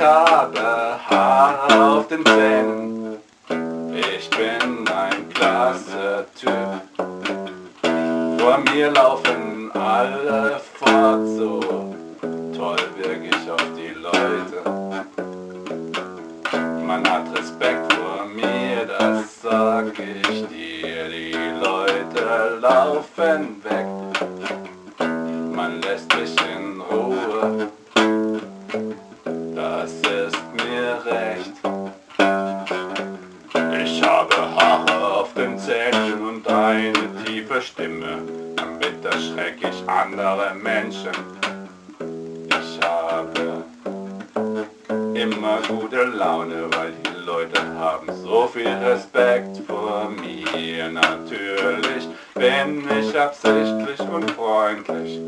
Ich habe Haare auf den Zähnen. Ich bin ein klasse Typ. Vor mir laufen alle fort, so toll wirke ich auf die Leute. Man hat Respekt vor mir, das sag ich dir. Die Leute laufen weg. Man lässt mich in Ruhe. Andere Menschen. Ich habe immer gute Laune, weil die Leute haben so viel Respekt vor mir. Natürlich bin ich absichtlich und freundlich.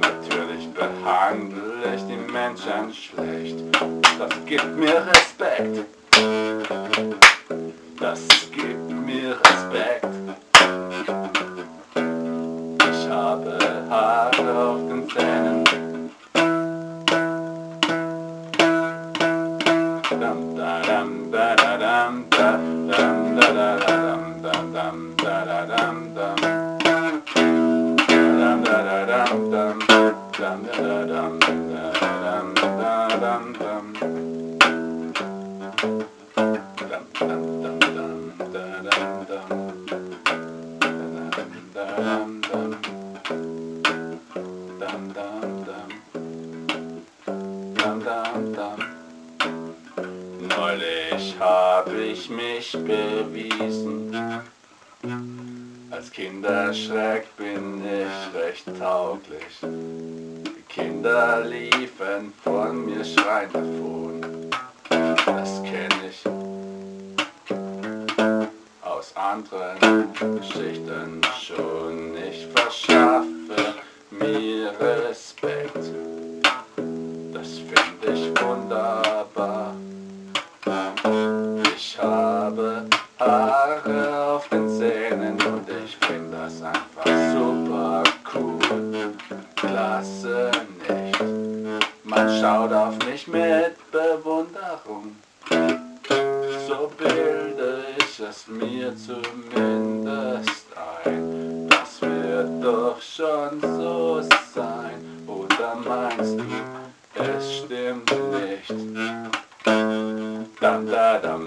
Natürlich behandle ich die Menschen schlecht. Das gibt mir Respekt. Das gibt mir Respekt. Neulich hab ich mich bewiesen. Als Kinderschreck bin ich recht tauglich. Die Kinder liefen von mir schreiend davon. Das kenn ich aus anderen Geschichten schon. Ich verschaffe mir Respekt. Das find ich wunderbar. Haare auf den Zähnen und ich find das einfach super cool. Klasse nicht. Man schaut auf mich mit Bewunderung. So bilde ich es mir zumindest ein. Das wird doch schon so sein. Oder meinst du, es stimmt nicht? Dam da dam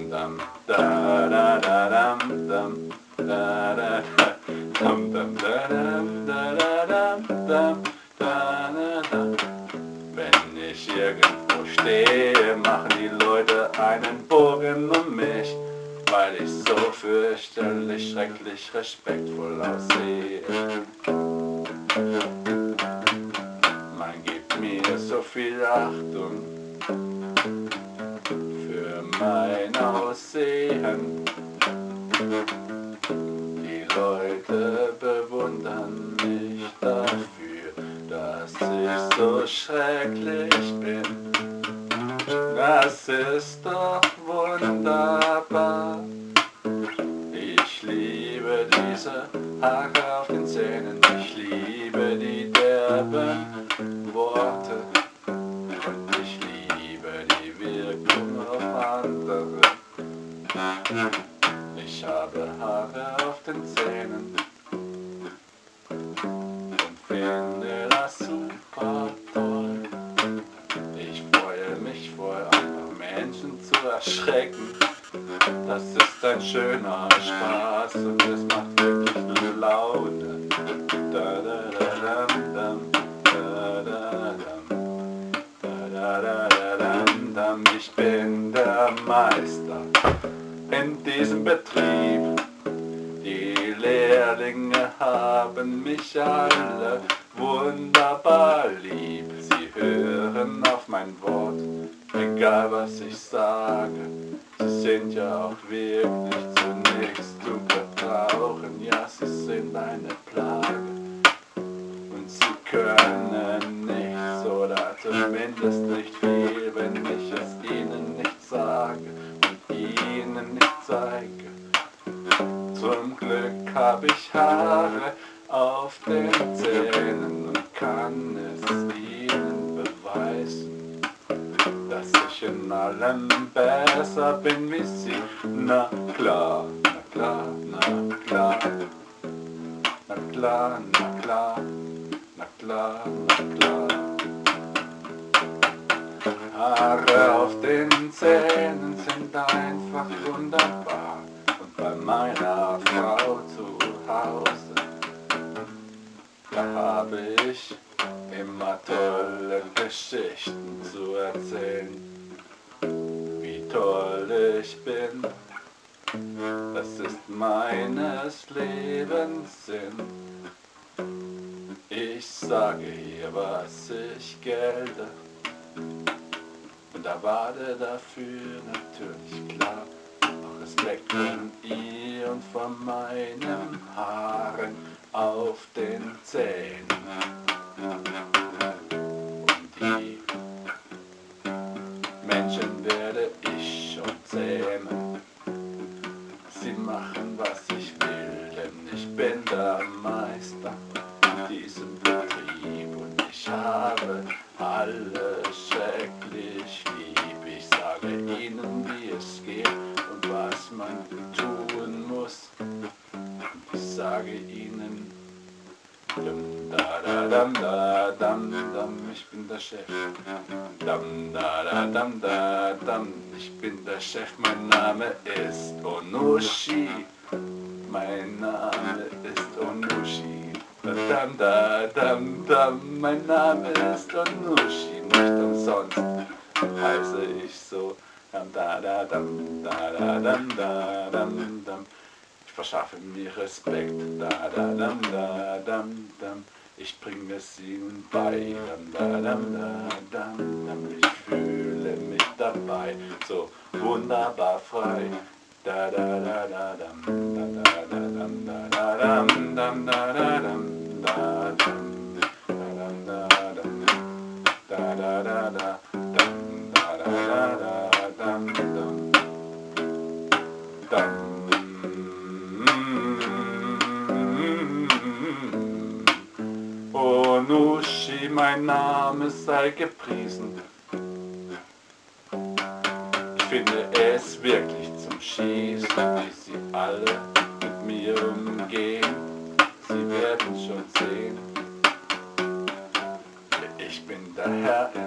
Wenn ich irgendwo stehe, machen die Leute einen Bogen um mich, weil ich so fürchterlich, schrecklich respektvoll aussehe. Man gibt mir so viel Achtung für mein Aussehen. Schrecklich bin. Das ist ein schöner Spaß und es macht wirklich Laune. Da, da, da, dam, da, da, dam. Da, da, da, da, dam, dam. Ich bin der Meister in diesem Betrieb. Die Lehrlinge haben mich alle wunderbar lieb. Sie hören auf mein Wort, egal was ich sage. Sie sind ja auch wirklich zunächst zu gebrauchen. Ja, sie sind eine Plage. Und sie können nichts oder zumindest nicht viel, wenn ich es ihnen nicht sage und ihnen nicht zeige. Zum Glück hab ich Haare auf den Zähnen und kann es ihnen in allem besser bin wie sie. Na klar, na klar, na klar. Na klar, na klar, na klar, na klar. Haare auf den Zähnen sind einfach wunderbar. Und bei meiner Frau zu Hause, da habe ich immer tolle Geschichten zu erzählen. Wie toll ich bin, das ist meines Lebens Sinn. Ich sage hier, was ich gelte und erwarte dafür natürlich klar auch Respekt von ihr und von meinen Haaren auf den Zähnen. Tun muss. Ich sage ihnen, da da dam da dam dam, ich bin der Chef. Dam da da dam da dam, ich bin der Chef. Mein Name ist Onushi. Mein Name ist Onushi. Dam da dam dam, mein Name ist Onushi. Nicht umsonst heiße ich so. Ich verschaffe mir Respekt. Ich bringe es ihnen bei. Ich fühle mich dabei so wunderbar frei. Da da da da dam da da da dam da da dam dam da da Onushi, mein Name sei gepriesen. Ich finde es wirklich zum Schießen, wie sie alle mit mir umgehen. Sie werden schon sehen. Ich bin der Herr